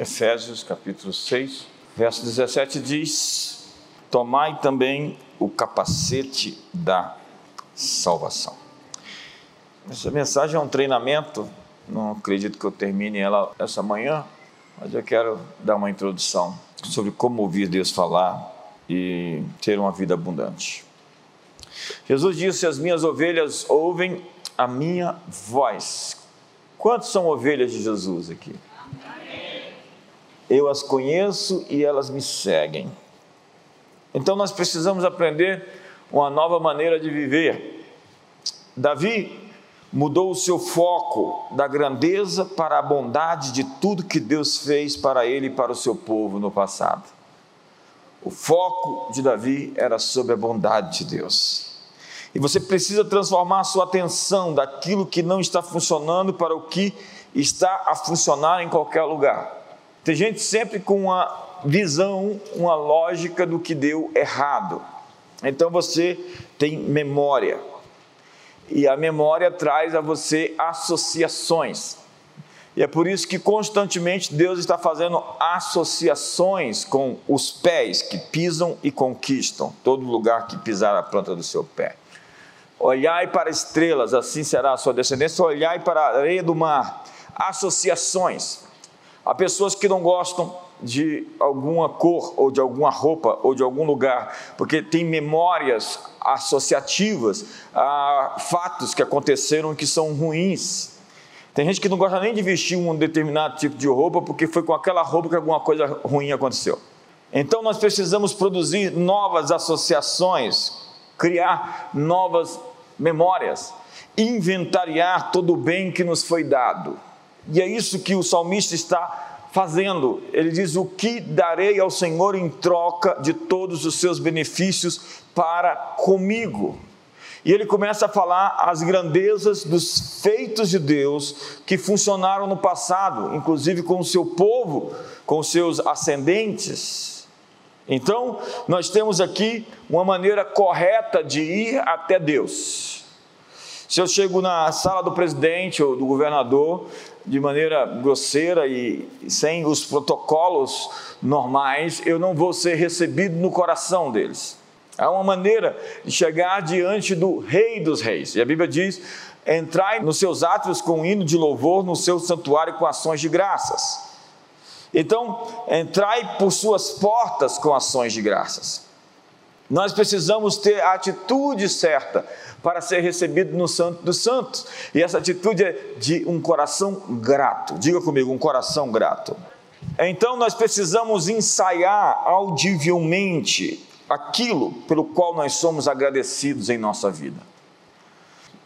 Efésios capítulo 6, verso 17 diz: Tomai também o capacete da salvação. Essa mensagem é um treinamento, não acredito que eu termine ela essa manhã, mas eu quero dar uma introdução sobre como ouvir Deus falar e ter uma vida abundante. Jesus disse: As minhas ovelhas ouvem a minha voz. Quantos são ovelhas de Jesus aqui? Eu as conheço e elas me seguem. Então nós precisamos aprender uma nova maneira de viver. Davi mudou o seu foco da grandeza para a bondade de tudo que Deus fez para ele e para o seu povo no passado. O foco de Davi era sobre a bondade de Deus. E você precisa transformar a sua atenção daquilo que não está funcionando para o que está a funcionar em qualquer lugar. Tem gente sempre com uma visão, uma lógica do que deu errado. Então você tem memória. E a memória traz a você associações. E é por isso que constantemente Deus está fazendo associações com os pés que pisam e conquistam todo lugar que pisar a planta do seu pé. Olhai para estrelas, assim será a sua descendência. Olhai para a areia do mar. Associações. Há pessoas que não gostam de alguma cor ou de alguma roupa ou de algum lugar, porque tem memórias associativas a fatos que aconteceram que são ruins. Tem gente que não gosta nem de vestir um determinado tipo de roupa porque foi com aquela roupa que alguma coisa ruim aconteceu. Então nós precisamos produzir novas associações, criar novas memórias, inventariar todo o bem que nos foi dado. E é isso que o salmista está fazendo. Ele diz: O que darei ao Senhor em troca de todos os seus benefícios para comigo? E ele começa a falar as grandezas dos feitos de Deus que funcionaram no passado, inclusive com o seu povo, com os seus ascendentes. Então, nós temos aqui uma maneira correta de ir até Deus. Se eu chego na sala do presidente ou do governador de maneira grosseira e sem os protocolos normais, eu não vou ser recebido no coração deles. Há uma maneira de chegar diante do Rei dos Reis. E a Bíblia diz: entrai nos seus átrios com um hino de louvor, no seu santuário com ações de graças. Então, entrai por suas portas com ações de graças. Nós precisamos ter a atitude certa para ser recebido no Santo dos Santos. E essa atitude é de um coração grato. Diga comigo, um coração grato. Então nós precisamos ensaiar audivelmente aquilo pelo qual nós somos agradecidos em nossa vida.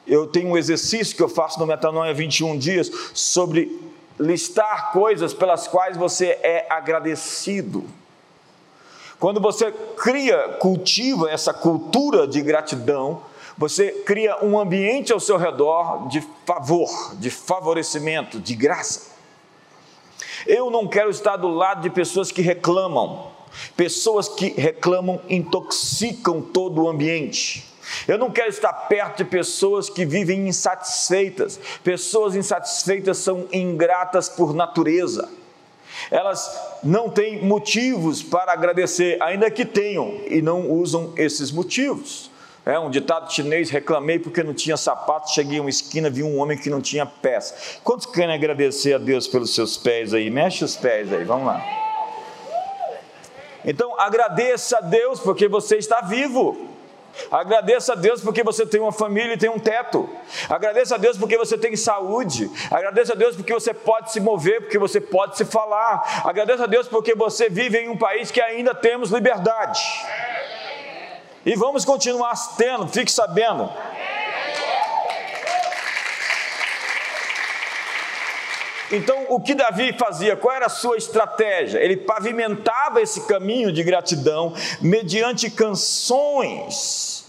Eu tenho um exercício que eu faço no Metanoia 21 dias sobre listar coisas pelas quais você é agradecido. Quando você cria, cultiva essa cultura de gratidão, você cria um ambiente ao seu redor de favor, de favorecimento, de graça. Eu não quero estar do lado de pessoas que reclamam. Pessoas que reclamam intoxicam todo o ambiente. Eu não quero estar perto de pessoas que vivem insatisfeitas. Pessoas insatisfeitas são ingratas por natureza. Elas não têm motivos para agradecer, ainda que tenham, e não usam esses motivos. É um ditado chinês: reclamei porque não tinha sapato, cheguei a uma esquina, vi um homem que não tinha pés. Quantos querem agradecer a Deus pelos seus pés aí? Mexe os pés aí, vamos lá. Então agradeça a Deus porque você está vivo. Agradeça a Deus porque você tem uma família e tem um teto. Agradeça a Deus porque você tem saúde. Agradeça a Deus porque você pode se mover, porque você pode se falar. Agradeça a Deus porque você vive em um país que ainda temos liberdade. E vamos continuar tendo, fique sabendo. Então, o que Davi fazia? Qual era a sua estratégia? Ele pavimentava esse caminho de gratidão mediante canções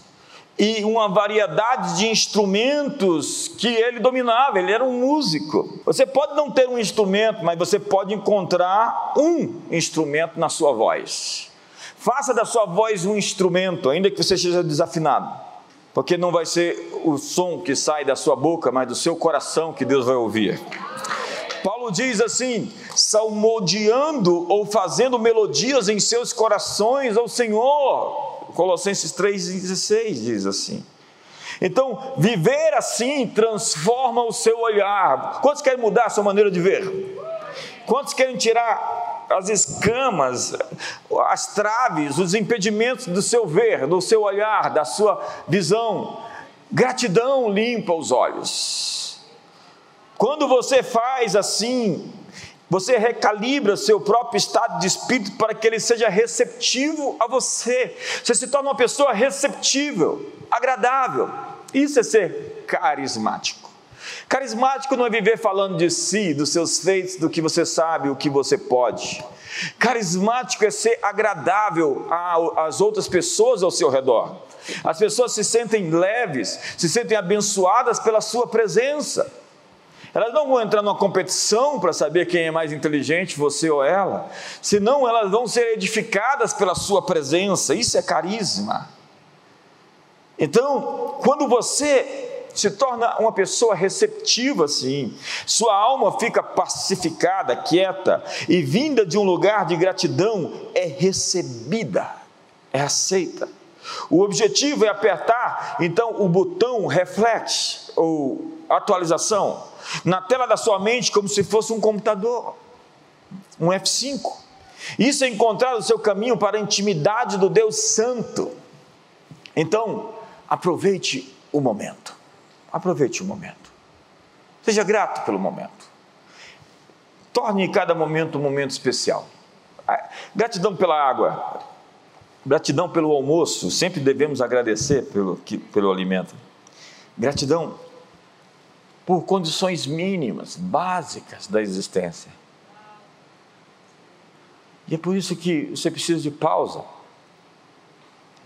e uma variedade de instrumentos que ele dominava. Ele era um músico. Você pode não ter um instrumento, mas você pode encontrar um instrumento na sua voz. Faça da sua voz um instrumento, ainda que você seja desafinado, porque não vai ser o som que sai da sua boca, mas do seu coração que Deus vai ouvir. Paulo diz assim: salmodiando ou fazendo melodias em seus corações ao Senhor. Colossenses 3,16 diz assim. Então, viver assim transforma o seu olhar. Quantos querem mudar a sua maneira de ver? Quantos querem tirar as escamas, as traves, os impedimentos do seu ver, do seu olhar, da sua visão? Gratidão limpa os olhos. Quando você faz assim, você recalibra seu próprio estado de espírito para que ele seja receptivo a você. Você se torna uma pessoa receptível, agradável. Isso é ser carismático. Carismático não é viver falando de si, dos seus feitos, do que você sabe, o que você pode. Carismático é ser agradável às outras pessoas ao seu redor. As pessoas se sentem leves, se sentem abençoadas pela sua presença. Elas não vão entrar numa competição para saber quem é mais inteligente, você ou ela, senão elas vão ser edificadas pela sua presença. Isso é carisma. Então, quando você se torna uma pessoa receptiva assim, sua alma fica pacificada, quieta e vinda de um lugar de gratidão é recebida, é aceita. O objetivo é apertar então o botão reflete ou atualização na tela da sua mente como se fosse um computador, um F5. Isso é encontrar o seu caminho para a intimidade do Deus Santo. Então, aproveite o momento. Aproveite o momento. Seja grato pelo momento. Torne cada momento um momento especial. Gratidão pela água, gratidão pelo almoço, sempre devemos agradecer pelo, pelo alimento. Gratidão por condições mínimas, básicas da existência. E é por isso que você precisa de pausa,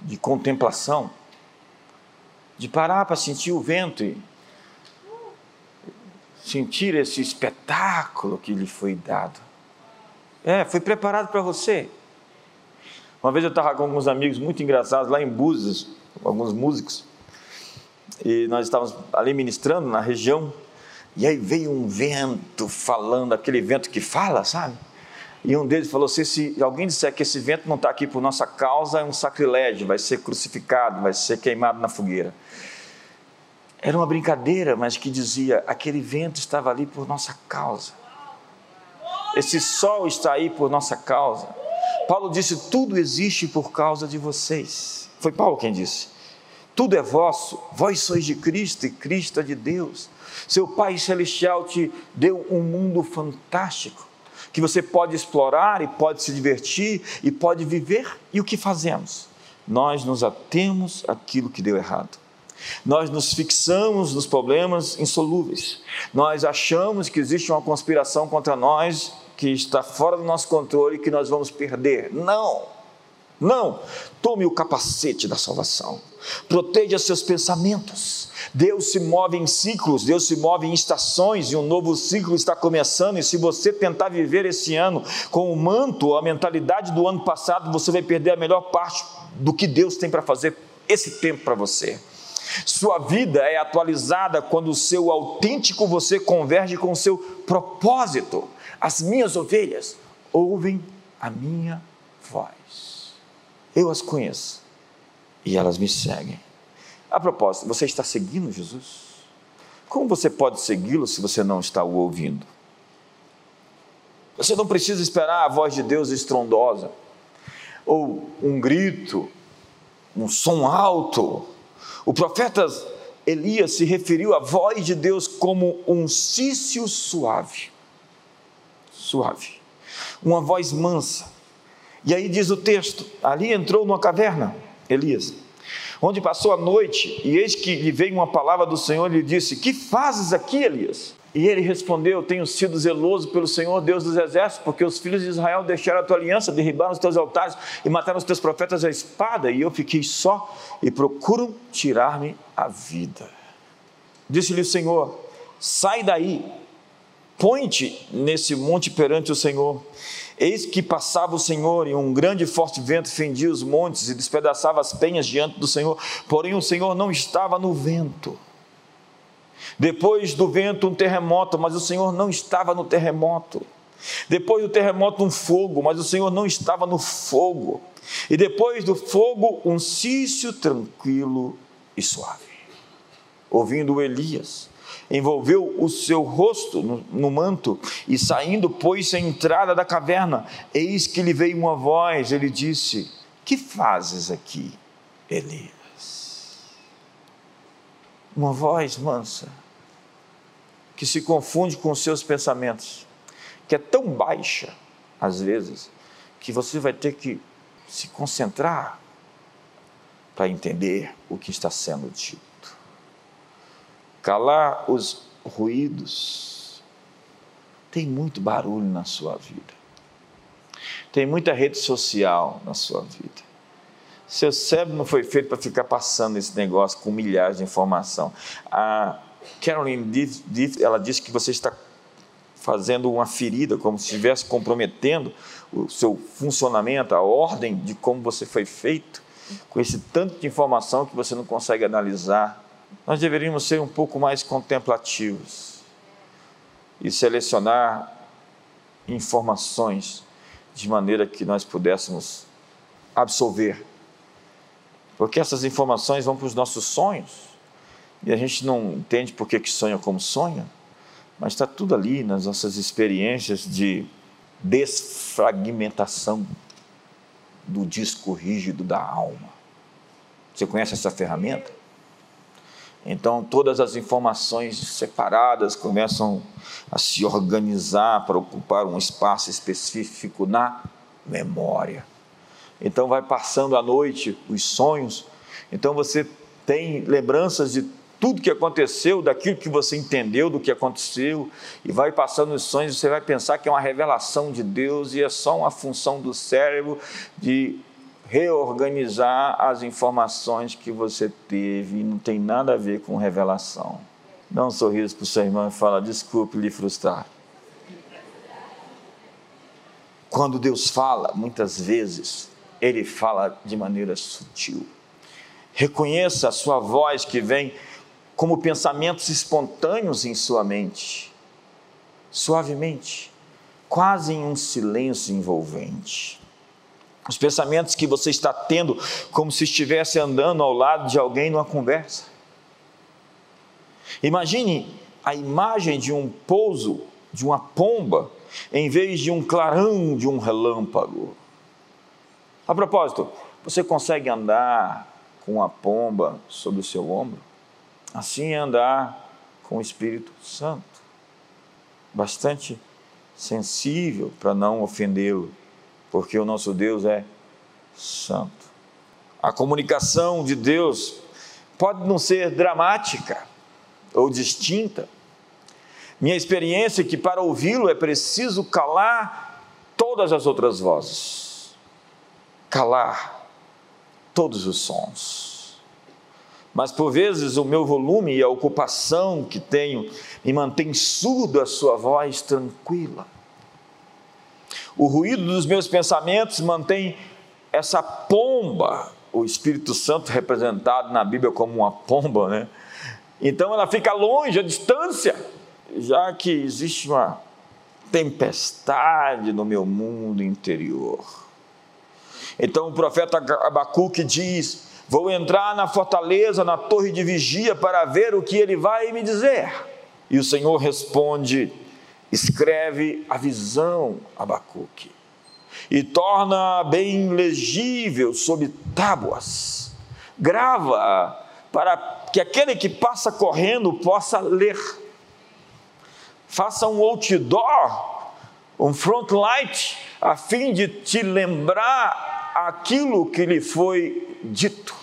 de contemplação, de parar para sentir o vento e sentir esse espetáculo que lhe foi dado. É, foi preparado para você. Uma vez eu estava com alguns amigos muito engraçados lá em Búzios, alguns músicos, e nós estávamos ali ministrando na região, e aí veio um vento falando, aquele vento que fala, sabe? E um deles falou assim: se alguém disser que esse vento não está aqui por nossa causa, é um sacrilégio, vai ser crucificado, vai ser queimado na fogueira. Era uma brincadeira, mas que dizia: aquele vento estava ali por nossa causa. Esse sol está aí por nossa causa. Paulo disse: tudo existe por causa de vocês. Foi Paulo quem disse. Tudo é vosso, vós sois de Cristo e Cristo é de Deus. Seu Pai Celestial te deu um mundo fantástico que você pode explorar e pode se divertir e pode viver. E o que fazemos? Nós nos atemos àquilo que deu errado. Nós nos fixamos nos problemas insolúveis. Nós achamos que existe uma conspiração contra nós que está fora do nosso controle e que nós vamos perder. Não! Não! Tome o capacete da salvação. Proteja seus pensamentos. Deus se move em ciclos, Deus se move em estações e um novo ciclo está começando. E se você tentar viver esse ano com o manto, a mentalidade do ano passado, você vai perder a melhor parte do que Deus tem para fazer esse tempo para você. Sua vida é atualizada quando o seu autêntico você converge com o seu propósito. As minhas ovelhas ouvem a minha voz. Eu as conheço e elas me seguem. A propósito, você está seguindo Jesus? Como você pode segui-lo se você não está o ouvindo? Você não precisa esperar a voz de Deus estrondosa, ou um grito, um som alto, o profeta Elias se referiu à voz de Deus como um cício suave. Suave. Uma voz mansa. E aí diz o texto: ali entrou numa caverna, Elias, onde passou a noite, e eis que lhe veio uma palavra do Senhor e lhe disse: Que fazes aqui, Elias? E ele respondeu: Tenho sido zeloso pelo Senhor Deus dos exércitos, porque os filhos de Israel deixaram a tua aliança, derribaram os teus altares e mataram os teus profetas à espada, e eu fiquei só e procuram tirar-me a vida. Disse-lhe o Senhor: Sai daí, põe-te nesse monte perante o Senhor. Eis que passava o Senhor e um grande e forte vento fendia os montes e despedaçava as penhas diante do Senhor, porém o Senhor não estava no vento. Depois do vento, um terremoto, mas o Senhor não estava no terremoto. Depois do terremoto, um fogo, mas o Senhor não estava no fogo. E depois do fogo, um cício tranquilo e suave. Ouvindo Elias, envolveu o seu rosto no, no manto e saindo, pôs-se à entrada da caverna. Eis que lhe veio uma voz, ele disse: Que fazes aqui, Elias? Uma voz mansa, que se confunde com os seus pensamentos, que é tão baixa, às vezes, que você vai ter que se concentrar para entender o que está sendo dito calar os ruídos. Tem muito barulho na sua vida. Tem muita rede social na sua vida. Seu cérebro não foi feito para ficar passando esse negócio com milhares de informação. A Carolyn Diff, ela disse que você está fazendo uma ferida, como se estivesse comprometendo o seu funcionamento, a ordem de como você foi feito, com esse tanto de informação que você não consegue analisar nós deveríamos ser um pouco mais contemplativos e selecionar informações de maneira que nós pudéssemos absorver. Porque essas informações vão para os nossos sonhos e a gente não entende por que, que sonha como sonha, mas está tudo ali nas nossas experiências de desfragmentação do disco rígido da alma. Você conhece essa ferramenta? Então, todas as informações separadas começam a se organizar para ocupar um espaço específico na memória. Então, vai passando a noite os sonhos. Então, você tem lembranças de tudo que aconteceu, daquilo que você entendeu do que aconteceu, e vai passando os sonhos, você vai pensar que é uma revelação de Deus e é só uma função do cérebro de reorganizar as informações que você teve e não tem nada a ver com revelação. Dá um sorriso para o seu irmão e fala: desculpe lhe frustrar. Quando Deus fala, muitas vezes, Ele fala de maneira sutil. Reconheça a sua voz que vem como pensamentos espontâneos em sua mente, suavemente, quase em um silêncio envolvente os pensamentos que você está tendo, como se estivesse andando ao lado de alguém numa conversa. Imagine a imagem de um pouso, de uma pomba, em vez de um clarão de um relâmpago. A propósito, você consegue andar com a pomba sobre o seu ombro? Assim é andar com o Espírito Santo. Bastante sensível para não ofendê-lo porque o nosso Deus é santo. A comunicação de Deus pode não ser dramática ou distinta. Minha experiência é que para ouvi-lo é preciso calar todas as outras vozes, calar todos os sons. Mas por vezes o meu volume e a ocupação que tenho me mantém surdo a sua voz tranquila. O ruído dos meus pensamentos mantém essa pomba, o Espírito Santo representado na Bíblia como uma pomba, né? Então ela fica longe, a distância, já que existe uma tempestade no meu mundo interior. Então o profeta Abacuque diz: Vou entrar na fortaleza, na torre de vigia, para ver o que ele vai me dizer. E o Senhor responde: escreve a visão Abacuque e torna bem legível sob tábuas. Grava para que aquele que passa correndo possa ler. Faça um outdoor, um front light, a fim de te lembrar aquilo que lhe foi dito.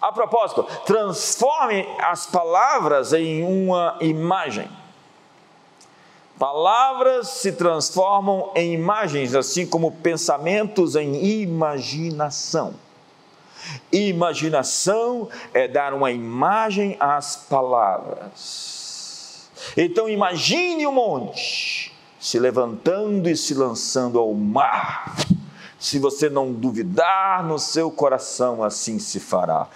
A propósito, transforme as palavras em uma imagem. Palavras se transformam em imagens, assim como pensamentos em imaginação. Imaginação é dar uma imagem às palavras. Então imagine o um monte se levantando e se lançando ao mar. Se você não duvidar no seu coração, assim se fará.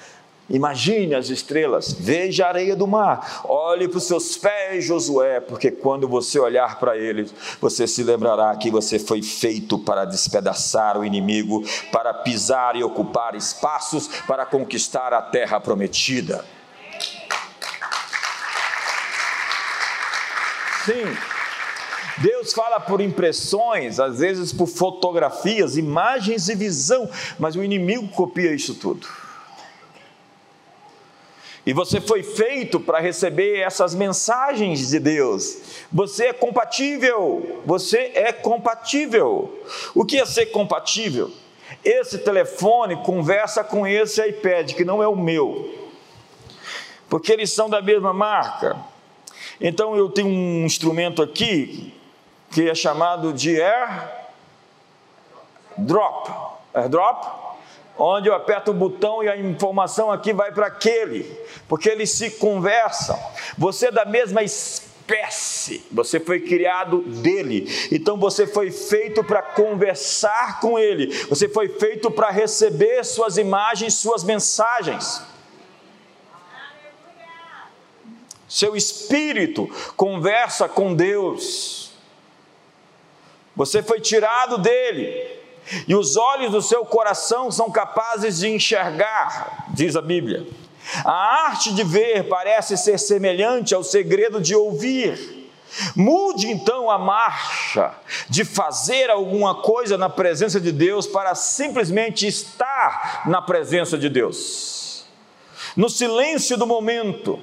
Imagine as estrelas, veja a areia do mar, olhe para os seus pés, Josué, porque quando você olhar para eles, você se lembrará que você foi feito para despedaçar o inimigo, para pisar e ocupar espaços, para conquistar a terra prometida. Sim. Deus fala por impressões, às vezes por fotografias, imagens e visão, mas o inimigo copia isso tudo. E você foi feito para receber essas mensagens de Deus. Você é compatível. Você é compatível. O que é ser compatível? Esse telefone conversa com esse iPad, que não é o meu, porque eles são da mesma marca. Então eu tenho um instrumento aqui que é chamado de Air Drop. AirDrop onde eu aperto o botão e a informação aqui vai para aquele, porque eles se conversam. Você é da mesma espécie, você foi criado dele, então você foi feito para conversar com ele, você foi feito para receber suas imagens, suas mensagens. Seu espírito conversa com Deus. Você foi tirado dele e os olhos do seu coração são capazes de enxergar, diz a Bíblia. A arte de ver parece ser semelhante ao segredo de ouvir. Mude então a marcha de fazer alguma coisa na presença de Deus para simplesmente estar na presença de Deus. No silêncio do momento,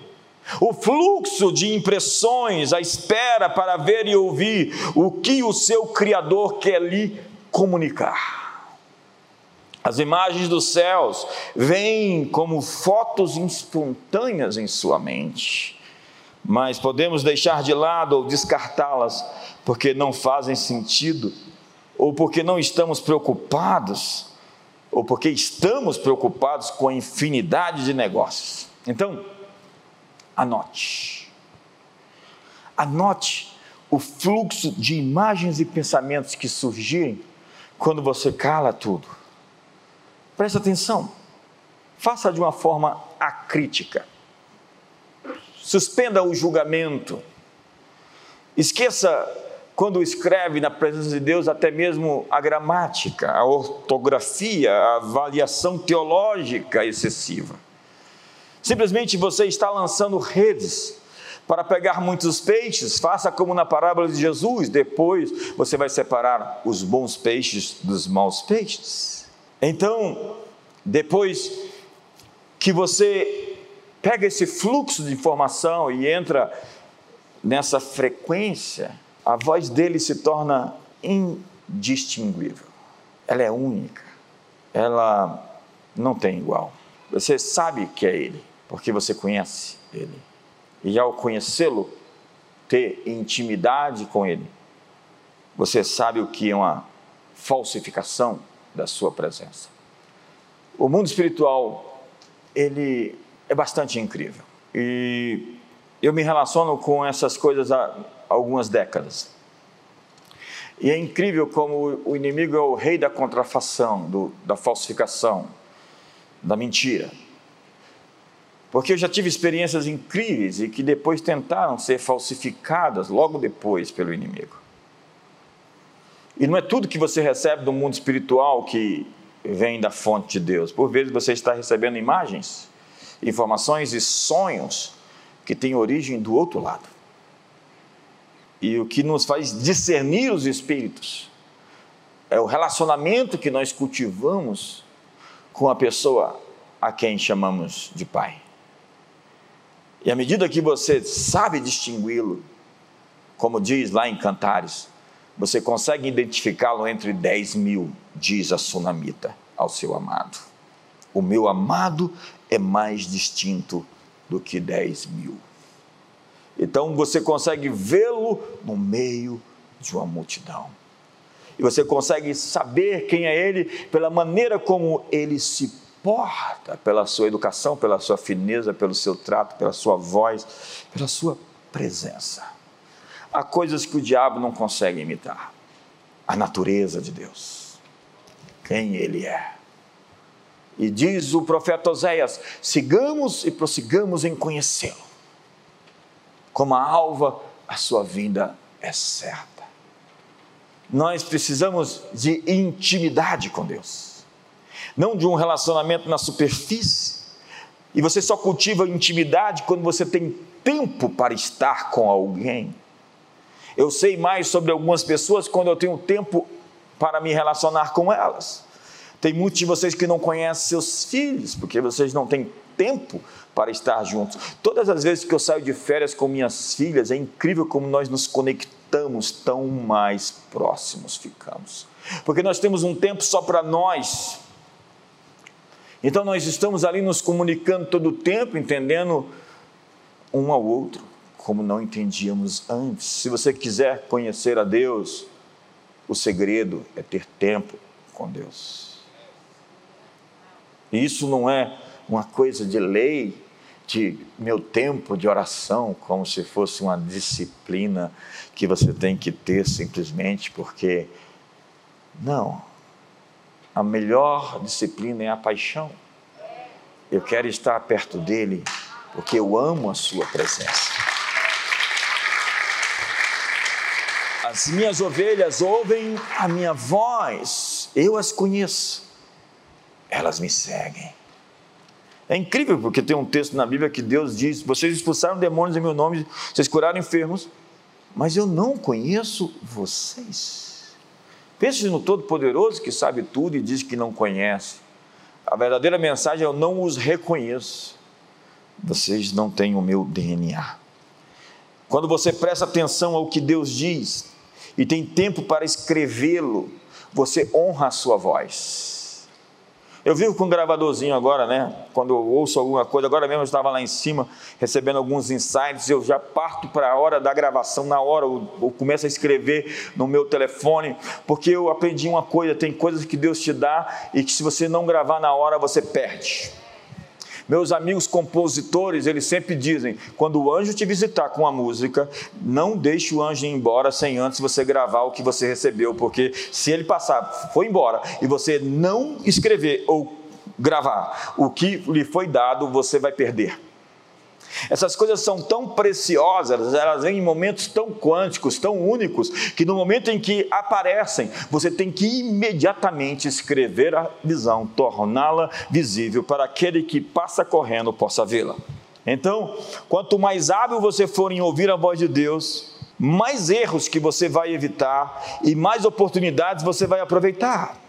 o fluxo de impressões, a espera para ver e ouvir o que o seu Criador quer lhe comunicar. As imagens dos céus vêm como fotos espontâneas em sua mente, mas podemos deixar de lado ou descartá-las porque não fazem sentido, ou porque não estamos preocupados, ou porque estamos preocupados com a infinidade de negócios. Então, anote. Anote o fluxo de imagens e pensamentos que surgirem quando você cala tudo. Preste atenção. Faça de uma forma acrítica. Suspenda o julgamento. Esqueça quando escreve na presença de Deus até mesmo a gramática, a ortografia, a avaliação teológica excessiva. Simplesmente você está lançando redes para pegar muitos peixes, faça como na parábola de Jesus, depois você vai separar os bons peixes dos maus peixes. Então, depois que você pega esse fluxo de informação e entra nessa frequência, a voz dele se torna indistinguível. Ela é única. Ela não tem igual. Você sabe que é ele, porque você conhece ele e ao conhecê-lo, ter intimidade com ele, você sabe o que é uma falsificação da sua presença. O mundo espiritual, ele é bastante incrível. E eu me relaciono com essas coisas há algumas décadas. E é incrível como o inimigo é o rei da contrafação, do, da falsificação, da mentira. Porque eu já tive experiências incríveis e que depois tentaram ser falsificadas logo depois pelo inimigo. E não é tudo que você recebe do mundo espiritual que vem da fonte de Deus. Por vezes você está recebendo imagens, informações e sonhos que têm origem do outro lado. E o que nos faz discernir os espíritos é o relacionamento que nós cultivamos com a pessoa a quem chamamos de pai. E à medida que você sabe distingui-lo, como diz lá em Cantares, você consegue identificá-lo entre 10 mil, diz a sunamita ao seu amado. O meu amado é mais distinto do que 10 mil. Então você consegue vê-lo no meio de uma multidão. E você consegue saber quem é ele pela maneira como ele se importa pela sua educação, pela sua fineza, pelo seu trato, pela sua voz, pela sua presença. Há coisas que o diabo não consegue imitar. A natureza de Deus, quem ele é, E diz o profeta Oséias: sigamos e prossigamos em conhecê-lo. Como a alva, a sua vinda é certa. Nós precisamos de intimidade com Deus, não de um relacionamento na superfície. E você só cultiva intimidade quando você tem tempo para estar com alguém. Eu sei mais sobre algumas pessoas quando eu tenho tempo para me relacionar com elas. Tem muitos de vocês que não conhecem seus filhos, porque vocês não têm tempo para estar juntos. Todas as vezes que eu saio de férias com minhas filhas, é incrível como nós nos conectamos, tão mais próximos ficamos. Porque nós temos um tempo só para nós. Então nós estamos ali nos comunicando todo o tempo, entendendo um ao outro, como não entendíamos antes. Se você quiser conhecer a Deus, o segredo é ter tempo com Deus. E isso não é uma coisa de lei, de meu tempo de oração, como se fosse uma disciplina que você tem que ter simplesmente porque. Não. A melhor disciplina é a paixão. Eu quero estar perto dele porque eu amo a sua presença. As minhas ovelhas ouvem a minha voz, eu as conheço elas me seguem. É incrível porque tem um texto na Bíblia que Deus diz: Vocês expulsaram demônios em meu nome, vocês curaram enfermos, mas eu não conheço vocês. Pense no Todo-Poderoso que sabe tudo e diz que não conhece. A verdadeira mensagem é: Eu não os reconheço. Vocês não têm o meu DNA. Quando você presta atenção ao que Deus diz e tem tempo para escrevê-lo, você honra a sua voz. Eu vivo com um gravadorzinho agora, né? Quando eu ouço alguma coisa, agora mesmo eu estava lá em cima recebendo alguns insights, eu já parto para a hora da gravação, na hora eu começo a escrever no meu telefone, porque eu aprendi uma coisa: tem coisas que Deus te dá e que se você não gravar na hora você perde. Meus amigos compositores, eles sempre dizem: quando o anjo te visitar com a música, não deixe o anjo ir embora sem antes você gravar o que você recebeu, porque se ele passar, foi embora, e você não escrever ou gravar o que lhe foi dado, você vai perder. Essas coisas são tão preciosas, elas vêm em momentos tão quânticos, tão únicos, que no momento em que aparecem, você tem que imediatamente escrever a visão, torná-la visível para aquele que passa correndo possa vê-la. Então, quanto mais hábil você for em ouvir a voz de Deus, mais erros que você vai evitar e mais oportunidades você vai aproveitar.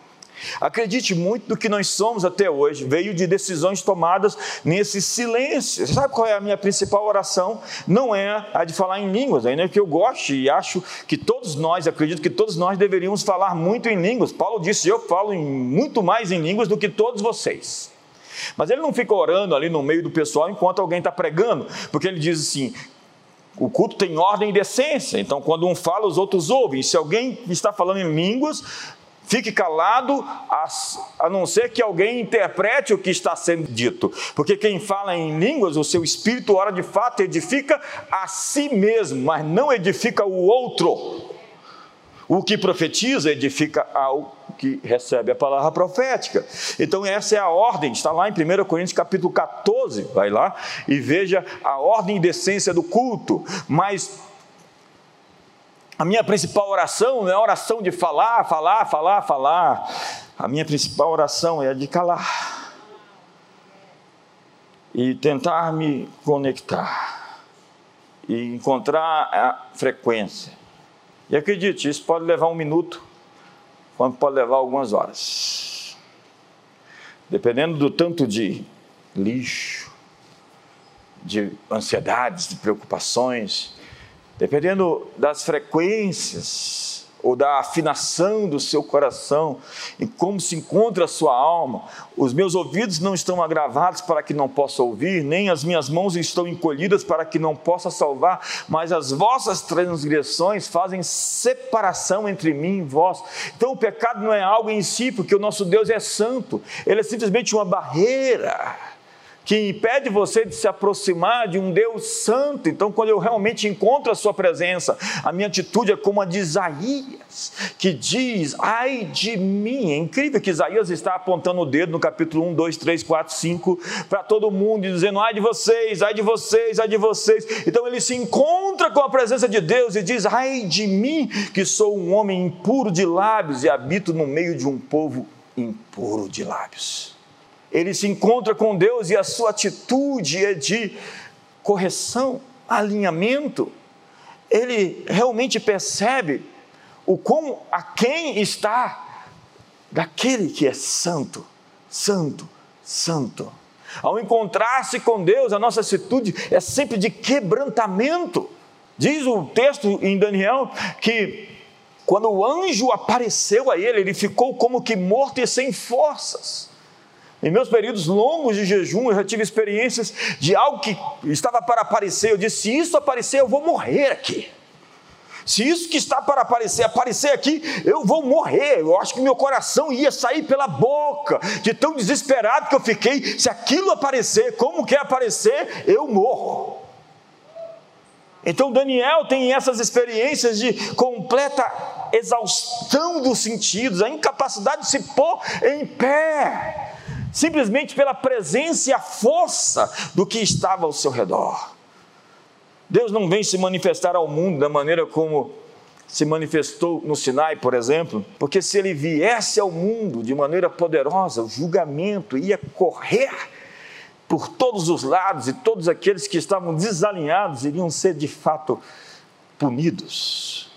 Acredite, muito do que nós somos até hoje veio de decisões tomadas nesse silêncio. Você sabe qual é a minha principal oração? Não é a de falar em línguas, ainda que eu goste e acho que todos nós, acredito que todos nós deveríamos falar muito em línguas. Paulo disse: Eu falo muito mais em línguas do que todos vocês. Mas ele não fica orando ali no meio do pessoal enquanto alguém está pregando, porque ele diz assim: o culto tem ordem e decência, então quando um fala, os outros ouvem. Se alguém está falando em línguas, Fique calado, a, não ser que alguém interprete o que está sendo dito. Porque quem fala em línguas, o seu espírito, ora de fato, edifica a si mesmo, mas não edifica o outro. O que profetiza edifica ao que recebe a palavra profética. Então, essa é a ordem, está lá em 1 Coríntios capítulo 14, vai lá e veja a ordem e decência do culto. Mas a minha principal oração não é a oração de falar, falar, falar, falar. A minha principal oração é a de calar. E tentar me conectar. E encontrar a frequência. E acredite, isso pode levar um minuto, como pode levar algumas horas. Dependendo do tanto de lixo, de ansiedades, de preocupações, dependendo das frequências ou da afinação do seu coração e como se encontra a sua alma. Os meus ouvidos não estão agravados para que não possa ouvir, nem as minhas mãos estão encolhidas para que não possa salvar, mas as vossas transgressões fazem separação entre mim e vós. Então o pecado não é algo em si, porque o nosso Deus é santo, ele é simplesmente uma barreira que impede você de se aproximar de um Deus santo. Então, quando eu realmente encontro a sua presença, a minha atitude é como a de Isaías, que diz: ai de mim. É incrível que Isaías está apontando o dedo no capítulo 1, 2, 3, 4, 5 para todo mundo, dizendo: ai de vocês, ai de vocês, ai de vocês. Então, ele se encontra com a presença de Deus e diz: ai de mim, que sou um homem impuro de lábios e habito no meio de um povo impuro de lábios. Ele se encontra com Deus e a sua atitude é de correção, alinhamento. Ele realmente percebe o quão a quem está daquele que é santo, santo, santo. Ao encontrar-se com Deus, a nossa atitude é sempre de quebrantamento. Diz o texto em Daniel que quando o anjo apareceu a ele, ele ficou como que morto e sem forças. Em meus períodos longos de jejum, eu já tive experiências de algo que estava para aparecer. Eu disse: se isso aparecer, eu vou morrer aqui. Se isso que está para aparecer, aparecer aqui, eu vou morrer. Eu acho que meu coração ia sair pela boca, de tão desesperado que eu fiquei. Se aquilo aparecer, como quer aparecer, eu morro. Então Daniel tem essas experiências de completa exaustão dos sentidos, a incapacidade de se pôr em pé, simplesmente pela presença e a força do que estava ao seu redor. Deus não vem se manifestar ao mundo da maneira como se manifestou no Sinai, por exemplo, porque se ele viesse ao mundo de maneira poderosa, o julgamento ia correr por todos os lados e todos aqueles que estavam desalinhados iriam ser de fato punidos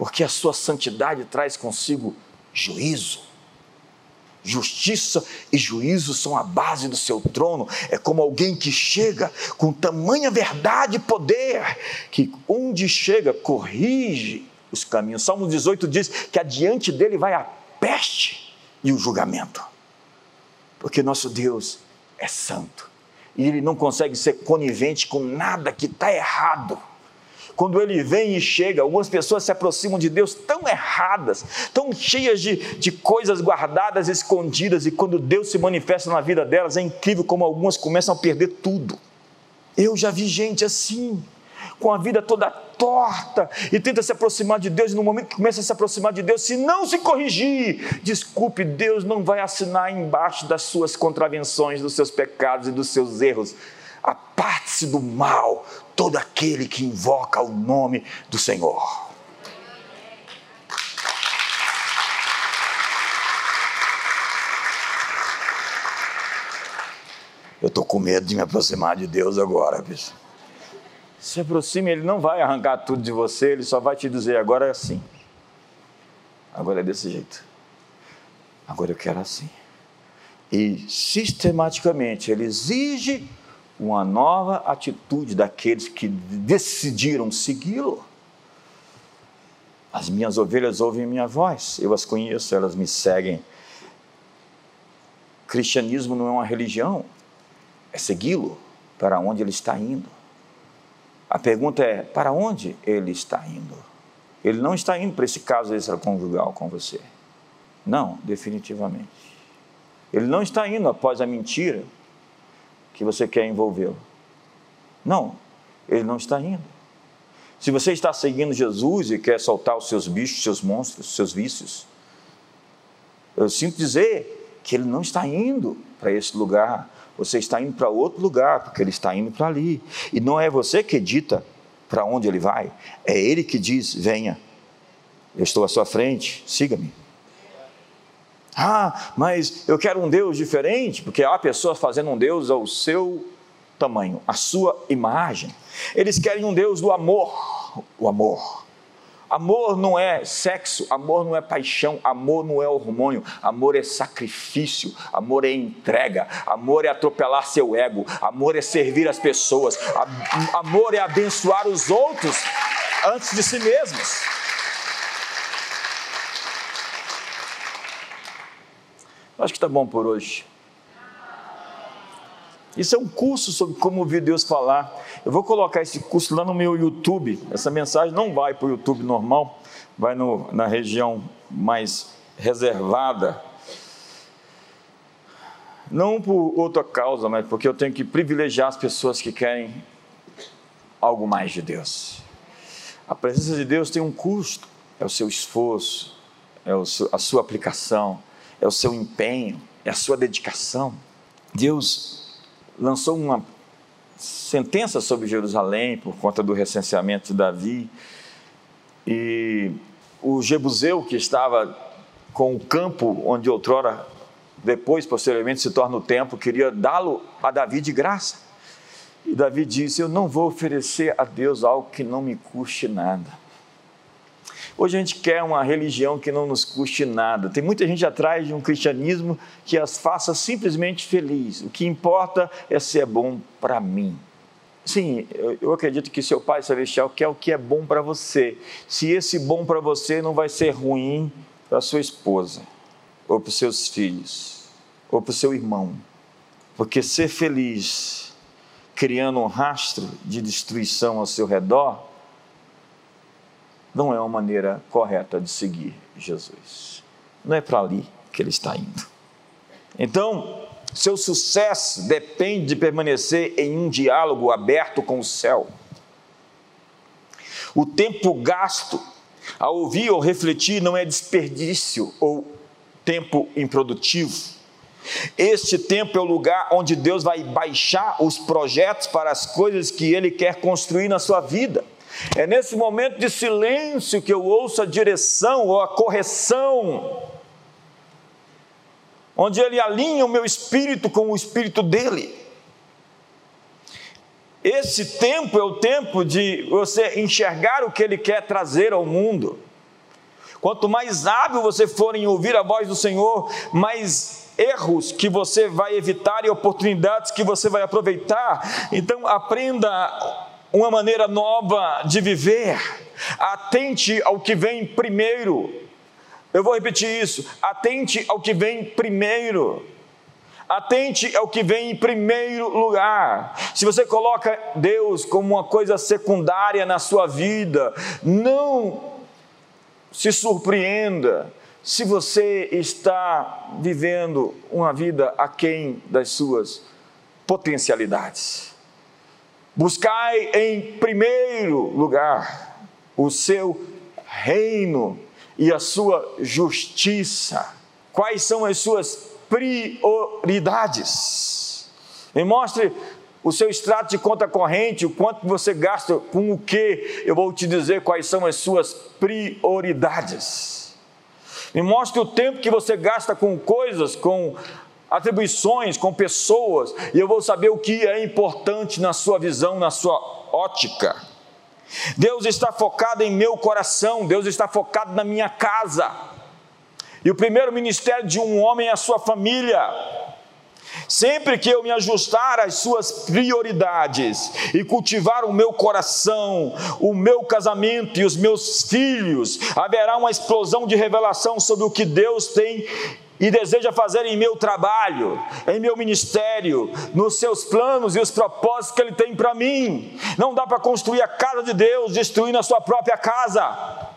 porque a sua santidade traz consigo juízo. Justiça e juízo são a base do seu trono. É como alguém que chega com tamanha verdade e poder, que onde chega corrige os caminhos. Salmo 18 diz que adiante dele vai a peste e o julgamento. Porque nosso Deus é santo e ele não consegue ser conivente com nada que está errado quando ele vem e chega, algumas pessoas se aproximam de Deus tão erradas, tão cheias de, de coisas guardadas, escondidas, e quando Deus se manifesta na vida delas, é incrível como algumas começam a perder tudo. Eu já vi gente assim, com a vida toda torta, e tenta se aproximar de Deus, e no momento que começa a se aproximar de Deus, se não se corrigir, desculpe, Deus não vai assinar embaixo das suas contravenções, dos seus pecados e dos seus erros. Aparte-se do mal, todo aquele que invoca o nome do Senhor. Eu estou com medo de me aproximar de Deus agora. Se aproxime, Ele não vai arrancar tudo de você, Ele só vai te dizer: agora é assim. Agora é desse jeito. Agora eu quero assim. E sistematicamente Ele exige uma nova atitude daqueles que decidiram segui-lo. As minhas ovelhas ouvem minha voz, eu as conheço, elas me seguem. Cristianismo não é uma religião, é segui-lo para onde ele está indo. A pergunta é: para onde ele está indo? Ele não está indo para esse caso extraconjugal com você. Não, definitivamente. Ele não está indo após a mentira, que você quer envolvê-lo. Não, ele não está indo. Se você está seguindo Jesus e quer soltar os seus bichos, seus monstros, seus vícios, eu sinto dizer que ele não está indo para esse lugar. Você está indo para outro lugar, porque ele está indo para ali. E não é você que dita para onde ele vai, é ele que diz: venha, eu estou à sua frente, siga-me. Ah, mas eu quero um Deus diferente, porque há pessoas fazendo um Deus ao seu tamanho, à sua imagem. Eles querem um Deus do amor, o amor. Amor não é sexo, amor não é paixão, amor não é hormônio, amor é sacrifício, amor é entrega, amor é atropelar seu ego, amor é servir as pessoas, amor é abençoar os outros antes de si mesmos. Acho que está bom por hoje. Isso é um curso sobre como ouvir Deus falar. Eu vou colocar esse curso lá no meu YouTube. Essa mensagem não vai para o YouTube normal, vai no, na região mais reservada. Não por outra causa, mas porque eu tenho que privilegiar as pessoas que querem algo mais de Deus. A presença de Deus tem um custo, é o seu esforço, é a sua aplicação, é o seu empenho, é a sua dedicação. Deus lançou uma sentença sobre Jerusalém por conta do recenseamento de Davi. E o Jebuseu, que estava com o campo onde outrora, depois, posteriormente, se torna o templo, queria dá-lo a Davi de graça. E Davi disse: Eu não vou oferecer a Deus algo que não me custe nada. Hoje a gente quer uma religião que não nos custe nada. Tem muita gente atrás de um cristianismo que as faça simplesmente feliz. O que importa é se é bom para mim. Sim, eu acredito que seu pai celestial quer o que é bom para você. Se esse bom para você não vai ser ruim para sua esposa, ou para seus filhos, ou para o seu irmão. Porque ser feliz criando um rastro de destruição ao seu redor não é uma maneira correta de seguir Jesus. Não é para ali que ele está indo. Então, seu sucesso depende de permanecer em um diálogo aberto com o céu. O tempo gasto a ouvir ou refletir não é desperdício ou tempo improdutivo. Este tempo é o lugar onde Deus vai baixar os projetos para as coisas que Ele quer construir na sua vida. É nesse momento de silêncio que eu ouço a direção ou a correção, onde Ele alinha o meu espírito com o espírito dele. Esse tempo é o tempo de você enxergar o que Ele quer trazer ao mundo. Quanto mais hábil você for em ouvir a voz do Senhor, mais erros que você vai evitar e oportunidades que você vai aproveitar. Então, aprenda uma maneira nova de viver. Atente ao que vem primeiro. Eu vou repetir isso. Atente ao que vem primeiro. Atente ao que vem em primeiro lugar. Se você coloca Deus como uma coisa secundária na sua vida, não se surpreenda se você está vivendo uma vida aquém das suas potencialidades. Buscai em primeiro lugar o seu reino e a sua justiça. Quais são as suas prioridades? Me mostre o seu extrato de conta corrente, o quanto você gasta com o que, eu vou te dizer quais são as suas prioridades. Me mostre o tempo que você gasta com coisas, com atribuições, com pessoas, e eu vou saber o que é importante na sua visão, na sua ótica. Deus está focado em meu coração, Deus está focado na minha casa. E o primeiro ministério de um homem é a sua família. Sempre que eu me ajustar às suas prioridades e cultivar o meu coração, o meu casamento e os meus filhos, haverá uma explosão de revelação sobre o que Deus tem e deseja fazer em meu trabalho, em meu ministério, nos seus planos e os propósitos que Ele tem para mim. Não dá para construir a casa de Deus destruindo a sua própria casa.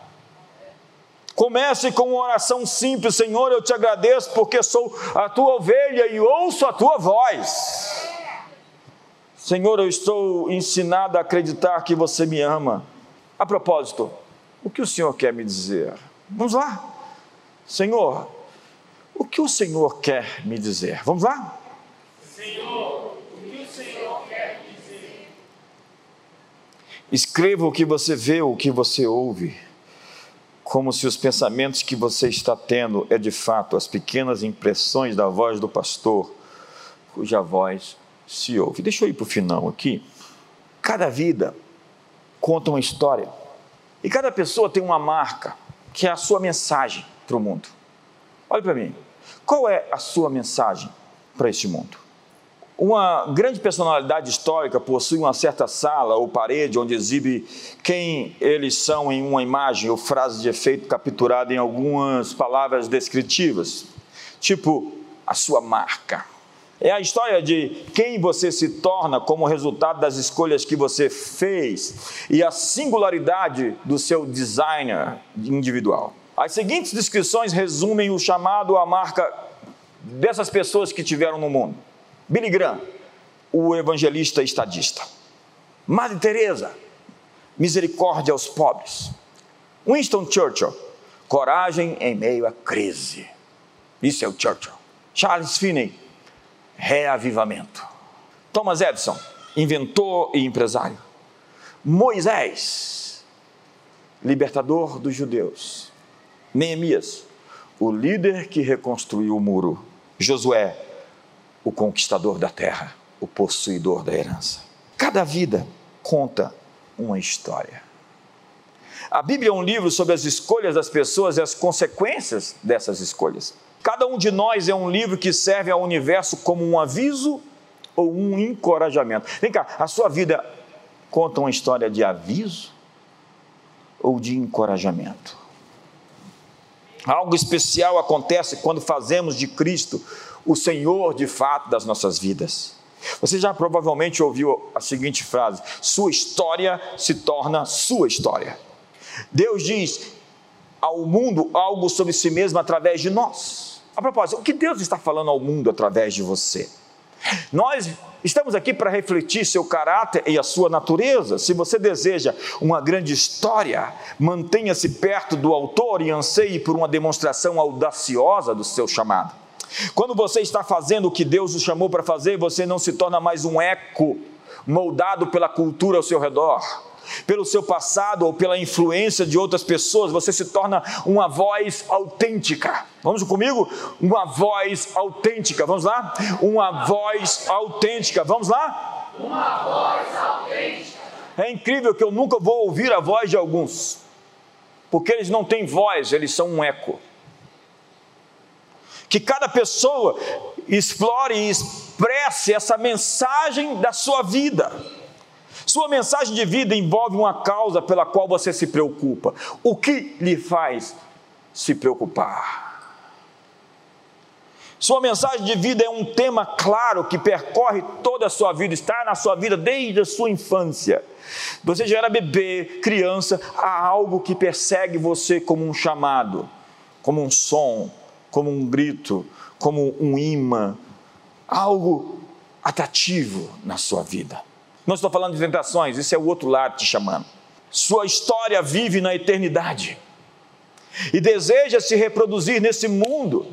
Comece com uma oração simples: Senhor, eu te agradeço porque sou a tua ovelha e ouço a tua voz. Senhor, eu estou ensinado a acreditar que você me ama. A propósito, o que o Senhor quer me dizer? Vamos lá. Senhor, o que o Senhor quer me dizer? Vamos lá? Senhor, o que o Senhor quer dizer? Escreva o que você vê, o que você ouve, como se os pensamentos que você está tendo é de fato as pequenas impressões da voz do pastor, cuja voz se ouve. Deixa eu ir para o final aqui. Cada vida conta uma história. E cada pessoa tem uma marca, que é a sua mensagem para o mundo. Olhe para mim. Qual é a sua mensagem para este mundo? Uma grande personalidade histórica possui uma certa sala ou parede onde exibe quem eles são em uma imagem ou frase de efeito capturada em algumas palavras descritivas, tipo a sua marca. É a história de quem você se torna como resultado das escolhas que você fez e a singularidade do seu designer individual. As seguintes descrições resumem o chamado a marca dessas pessoas que tiveram no mundo. Billy Graham, o evangelista estadista. Madre Teresa, misericórdia aos pobres. Winston Churchill, coragem em meio à crise. Isso é o Churchill. Charles Finney, reavivamento. Thomas Edison, inventor e empresário. Moisés, libertador dos judeus. Neemias, o líder que reconstruiu o muro. Josué, o conquistador da terra, o possuidor da herança. Cada vida conta uma história. A Bíblia é um livro sobre as escolhas das pessoas e as consequências dessas escolhas. Cada um de nós é um livro que serve ao universo como um aviso ou um encorajamento. Vem cá, a sua vida conta uma história de aviso ou de encorajamento? Algo especial acontece quando fazemos de Cristo o Senhor de fato das nossas vidas. Você já provavelmente ouviu a seguinte frase: Sua história se torna sua história. Deus diz ao mundo algo sobre si mesmo através de nós. A propósito, o que Deus está falando ao mundo através de você? Nós estamos aqui para refletir seu caráter e a sua natureza. Se você deseja uma grande história, mantenha-se perto do autor e anseie por uma demonstração audaciosa do seu chamado. Quando você está fazendo o que Deus o chamou para fazer, você não se torna mais um eco moldado pela cultura ao seu redor pelo seu passado ou pela influência de outras pessoas, você se torna uma voz autêntica. Vamos comigo? Uma voz autêntica. Vamos lá? Uma voz autêntica. Vamos lá? Uma voz autêntica. É incrível que eu nunca vou ouvir a voz de alguns, porque eles não têm voz, eles são um eco. Que cada pessoa explore e expresse essa mensagem da sua vida sua mensagem de vida envolve uma causa pela qual você se preocupa. O que lhe faz se preocupar? Sua mensagem de vida é um tema claro que percorre toda a sua vida, está na sua vida desde a sua infância. Você já era bebê, criança, há algo que persegue você como um chamado, como um som, como um grito, como um imã, algo atrativo na sua vida. Não estou falando de tentações, isso é o outro lado te chamando. Sua história vive na eternidade e deseja se reproduzir nesse mundo,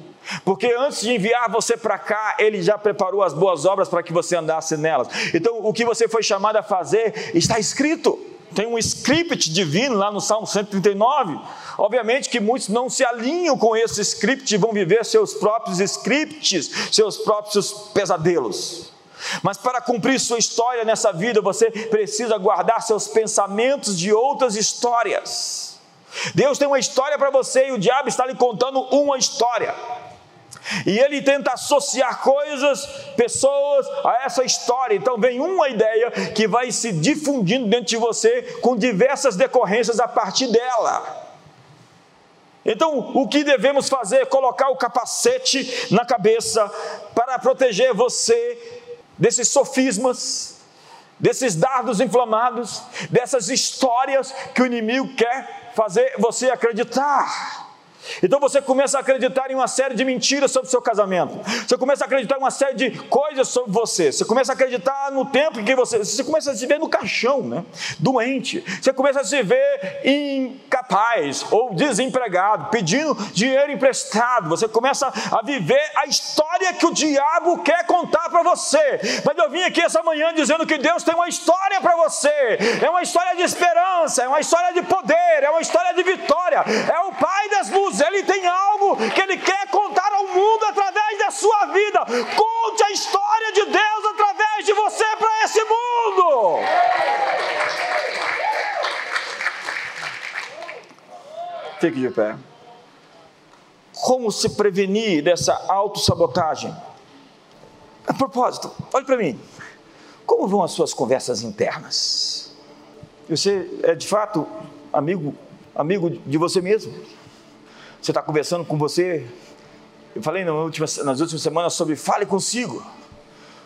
porque antes de enviar você para cá, ele já preparou as boas obras para que você andasse nelas. Então, o que você foi chamado a fazer está escrito. Tem um script divino lá no Salmo 139. Obviamente que muitos não se alinham com esse script e vão viver seus próprios scripts, seus próprios pesadelos. Mas para cumprir sua história nessa vida, você precisa guardar seus pensamentos de outras histórias. Deus tem uma história para você e o diabo está lhe contando uma história. E ele tenta associar coisas, pessoas a essa história. Então vem uma ideia que vai se difundindo dentro de você com diversas decorrências a partir dela. Então, o que devemos fazer é colocar o capacete na cabeça para proteger você desses sofismas, desses dardos inflamados, dessas histórias que o inimigo quer fazer você acreditar. Então você começa a acreditar em uma série de mentiras sobre o seu casamento. Você começa a acreditar em uma série de coisas sobre você. Você começa a acreditar no tempo em que você. Você começa a se ver no caixão, né? Doente. Você começa a se ver incapaz ou desempregado, pedindo dinheiro emprestado. Você começa a viver a história que o diabo quer contar para você. Mas eu vim aqui essa manhã dizendo que Deus tem uma história para você. É uma história de esperança, é uma história de poder, é uma história de vitória. É o Pai das luzes ele tem algo que Ele quer contar ao mundo através da sua vida. Conte a história de Deus através de você para esse mundo. Fique de pé. Como se prevenir dessa autossabotagem? A propósito, olhe para mim. Como vão as suas conversas internas? Você é de fato amigo, amigo de você mesmo? Você está conversando com você. Eu falei nas últimas, nas últimas semanas sobre fale consigo.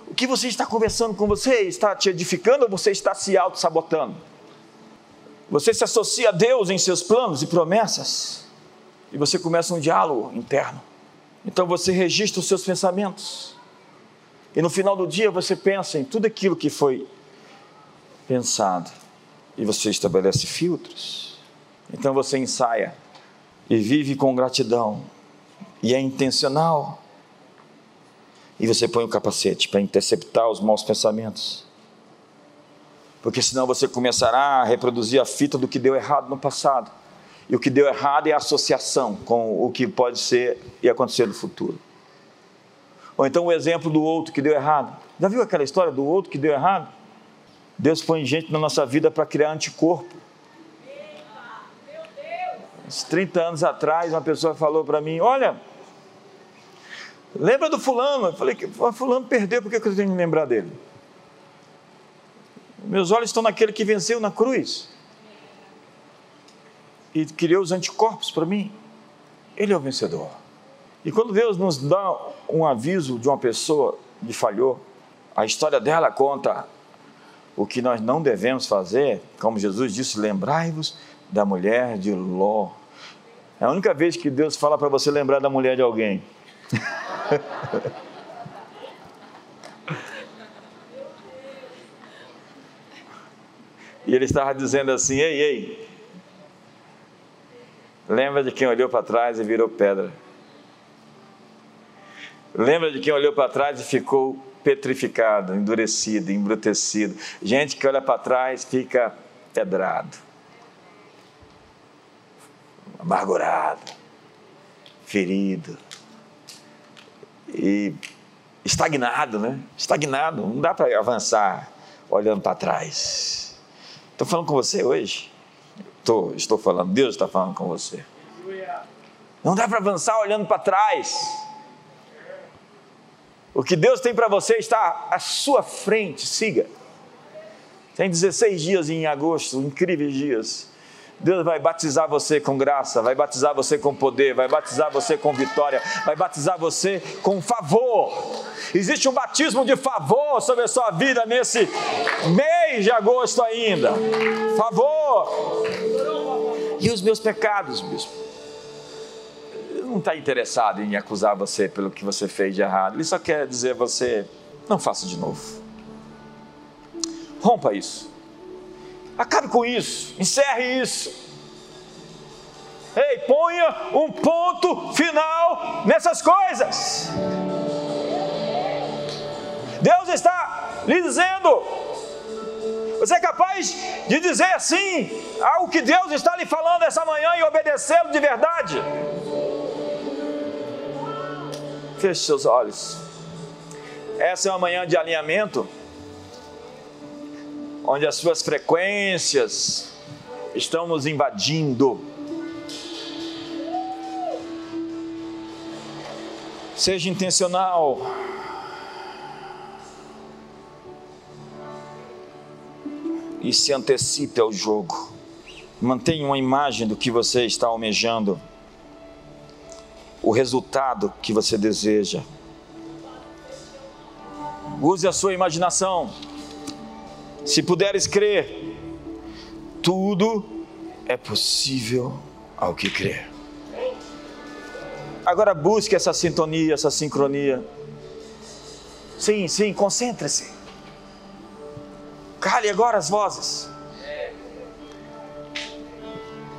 O que você está conversando com você está te edificando ou você está se auto-sabotando? Você se associa a Deus em seus planos e promessas e você começa um diálogo interno. Então você registra os seus pensamentos. E no final do dia você pensa em tudo aquilo que foi pensado. E você estabelece filtros. Então você ensaia e vive com gratidão. E é intencional. E você põe o capacete para interceptar os maus pensamentos. Porque senão você começará a reproduzir a fita do que deu errado no passado. E o que deu errado é a associação com o que pode ser e acontecer no futuro. Ou então o exemplo do outro que deu errado. Já viu aquela história do outro que deu errado? Deus põe gente na nossa vida para criar anticorpo. Uns 30 anos atrás, uma pessoa falou para mim: Olha, lembra do fulano? Eu falei: que Fulano perdeu, por que eu tenho que lembrar dele? Meus olhos estão naquele que venceu na cruz e criou os anticorpos para mim. Ele é o vencedor. E quando Deus nos dá um aviso de uma pessoa que falhou, a história dela conta o que nós não devemos fazer, como Jesus disse: lembrai-vos da mulher de Ló. É a única vez que Deus fala para você lembrar da mulher de alguém. e ele estava dizendo assim: ei, ei, Lembra de quem olhou para trás e virou pedra. Lembra de quem olhou para trás e ficou petrificado, endurecido, embrutecido. Gente que olha para trás fica pedrado, amargurado, ferido e estagnado, né? Estagnado, não dá para avançar olhando para trás. Estou falando com você hoje. Estou, estou falando, Deus está falando com você. Não dá para avançar olhando para trás. O que Deus tem para você está à sua frente, siga. Tem 16 dias em agosto, incríveis dias. Deus vai batizar você com graça, vai batizar você com poder, vai batizar você com vitória, vai batizar você com favor. Existe um batismo de favor sobre a sua vida nesse mês de agosto ainda. Favor. E os meus pecados, bispo? Não está interessado em acusar você pelo que você fez de errado. Ele só quer dizer a você: não faça de novo. Rompa isso. Acabe com isso. Encerre isso. Ei, ponha um ponto final nessas coisas. Deus está lhe dizendo: você é capaz de dizer assim algo que Deus está lhe falando essa manhã e obedecê-lo de verdade? Feche seus olhos. Essa é uma manhã de alinhamento, onde as suas frequências estão nos invadindo. Seja intencional. e se antecipe ao jogo. Mantenha uma imagem do que você está almejando, o resultado que você deseja. Use a sua imaginação. Se puderes crer, tudo é possível ao que crer. Agora busque essa sintonia, essa sincronia. Sim, sim, concentre-se. Cale agora as vozes.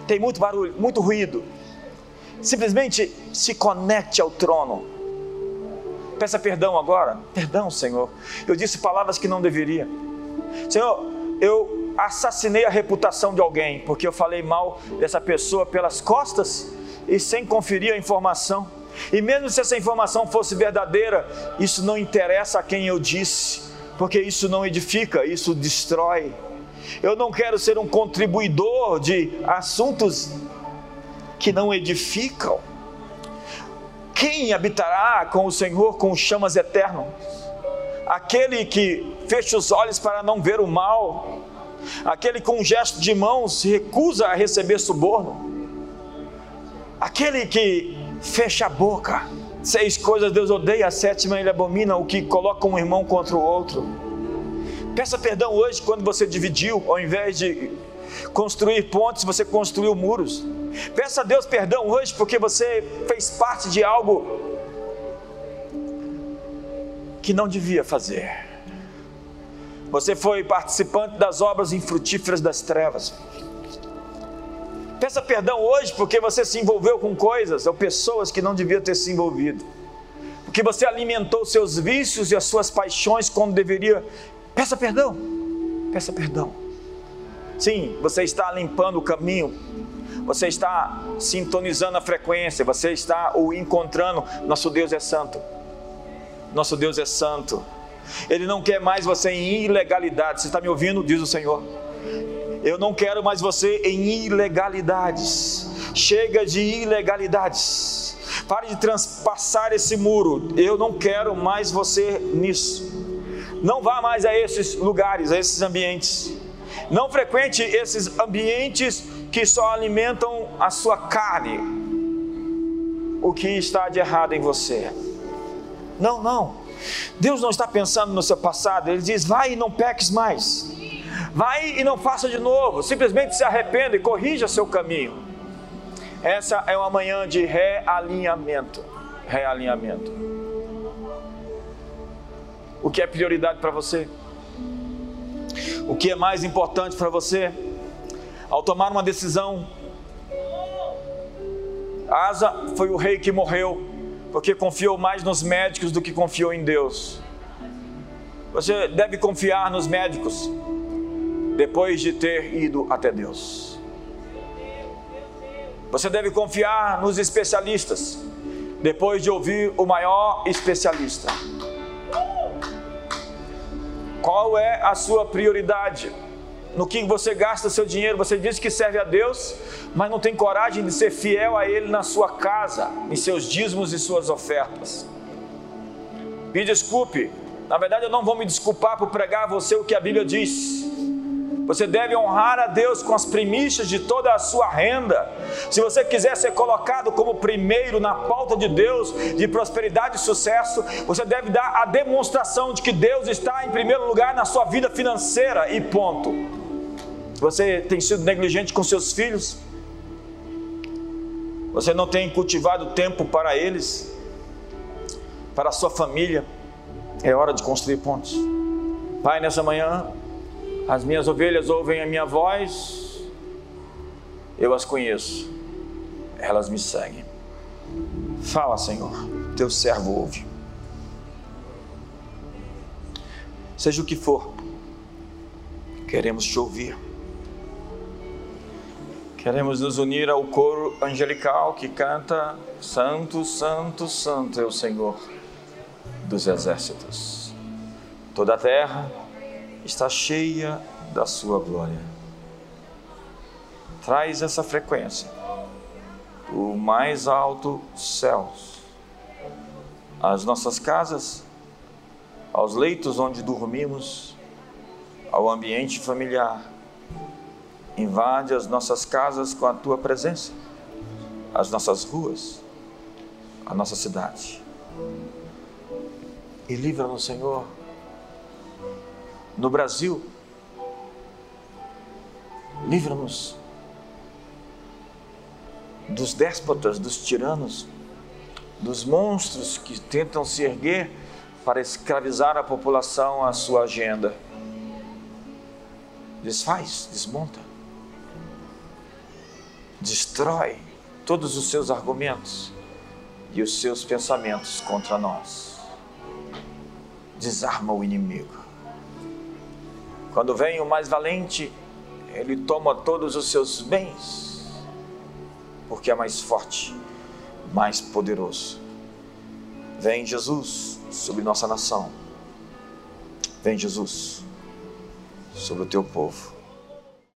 Tem muito barulho, muito ruído. Simplesmente se conecte ao trono. Peça perdão agora. Perdão, Senhor. Eu disse palavras que não deveria. Senhor, eu assassinei a reputação de alguém porque eu falei mal dessa pessoa pelas costas e sem conferir a informação. E mesmo se essa informação fosse verdadeira, isso não interessa a quem eu disse porque isso não edifica, isso destrói. Eu não quero ser um contribuidor de assuntos que não edificam. Quem habitará com o Senhor com chamas eternas? Aquele que fecha os olhos para não ver o mal, aquele com um gesto de mão se recusa a receber suborno, aquele que fecha a boca Seis coisas Deus odeia, a sétima ele abomina, o que coloca um irmão contra o outro. Peça perdão hoje quando você dividiu, ao invés de construir pontes, você construiu muros. Peça a Deus perdão hoje porque você fez parte de algo que não devia fazer. Você foi participante das obras infrutíferas das trevas. Peça perdão hoje porque você se envolveu com coisas ou pessoas que não devia ter se envolvido. Porque você alimentou seus vícios e as suas paixões quando deveria. Peça perdão. Peça perdão. Sim, você está limpando o caminho. Você está sintonizando a frequência, você está o encontrando. Nosso Deus é santo. Nosso Deus é santo. Ele não quer mais você em ilegalidade. Você está me ouvindo? Diz o Senhor. Eu não quero mais você em ilegalidades. Chega de ilegalidades. Pare de transpassar esse muro. Eu não quero mais você nisso. Não vá mais a esses lugares, a esses ambientes. Não frequente esses ambientes que só alimentam a sua carne. O que está de errado em você? Não, não. Deus não está pensando no seu passado, Ele diz: vai e não peques mais, vai e não faça de novo, simplesmente se arrependa e corrija seu caminho. Essa é uma manhã de realinhamento. Realinhamento. O que é prioridade para você? O que é mais importante para você? Ao tomar uma decisão, Asa foi o rei que morreu porque confiou mais nos médicos do que confiou em Deus. Você deve confiar nos médicos depois de ter ido até Deus. Você deve confiar nos especialistas depois de ouvir o maior especialista. Qual é a sua prioridade? No que você gasta seu dinheiro. Você diz que serve a Deus, mas não tem coragem de ser fiel a Ele na sua casa, em seus dízimos e suas ofertas. Me desculpe, na verdade eu não vou me desculpar por pregar a você o que a Bíblia diz. Você deve honrar a Deus com as primícias de toda a sua renda. Se você quiser ser colocado como primeiro na pauta de Deus, de prosperidade e sucesso, você deve dar a demonstração de que Deus está em primeiro lugar na sua vida financeira e ponto. Você tem sido negligente com seus filhos? Você não tem cultivado tempo para eles? Para a sua família? É hora de construir pontos. Pai, nessa manhã, as minhas ovelhas ouvem a minha voz, eu as conheço, elas me seguem. Fala, Senhor, teu servo ouve. Seja o que for, queremos te ouvir. Queremos nos unir ao coro angelical que canta: Santo, Santo, Santo é o Senhor dos exércitos. Toda a terra está cheia da Sua glória. Traz essa frequência do mais alto céus às nossas casas, aos leitos onde dormimos, ao ambiente familiar Invade as nossas casas com a tua presença, as nossas ruas, a nossa cidade. E livra-nos, Senhor, no Brasil. Livra-nos dos déspotas, dos tiranos, dos monstros que tentam se erguer para escravizar a população à sua agenda. Desfaz, desmonta destrói todos os seus argumentos e os seus pensamentos contra nós. Desarma o inimigo. Quando vem o mais valente, ele toma todos os seus bens, porque é mais forte, mais poderoso. Vem Jesus sobre nossa nação. Vem Jesus sobre o teu povo.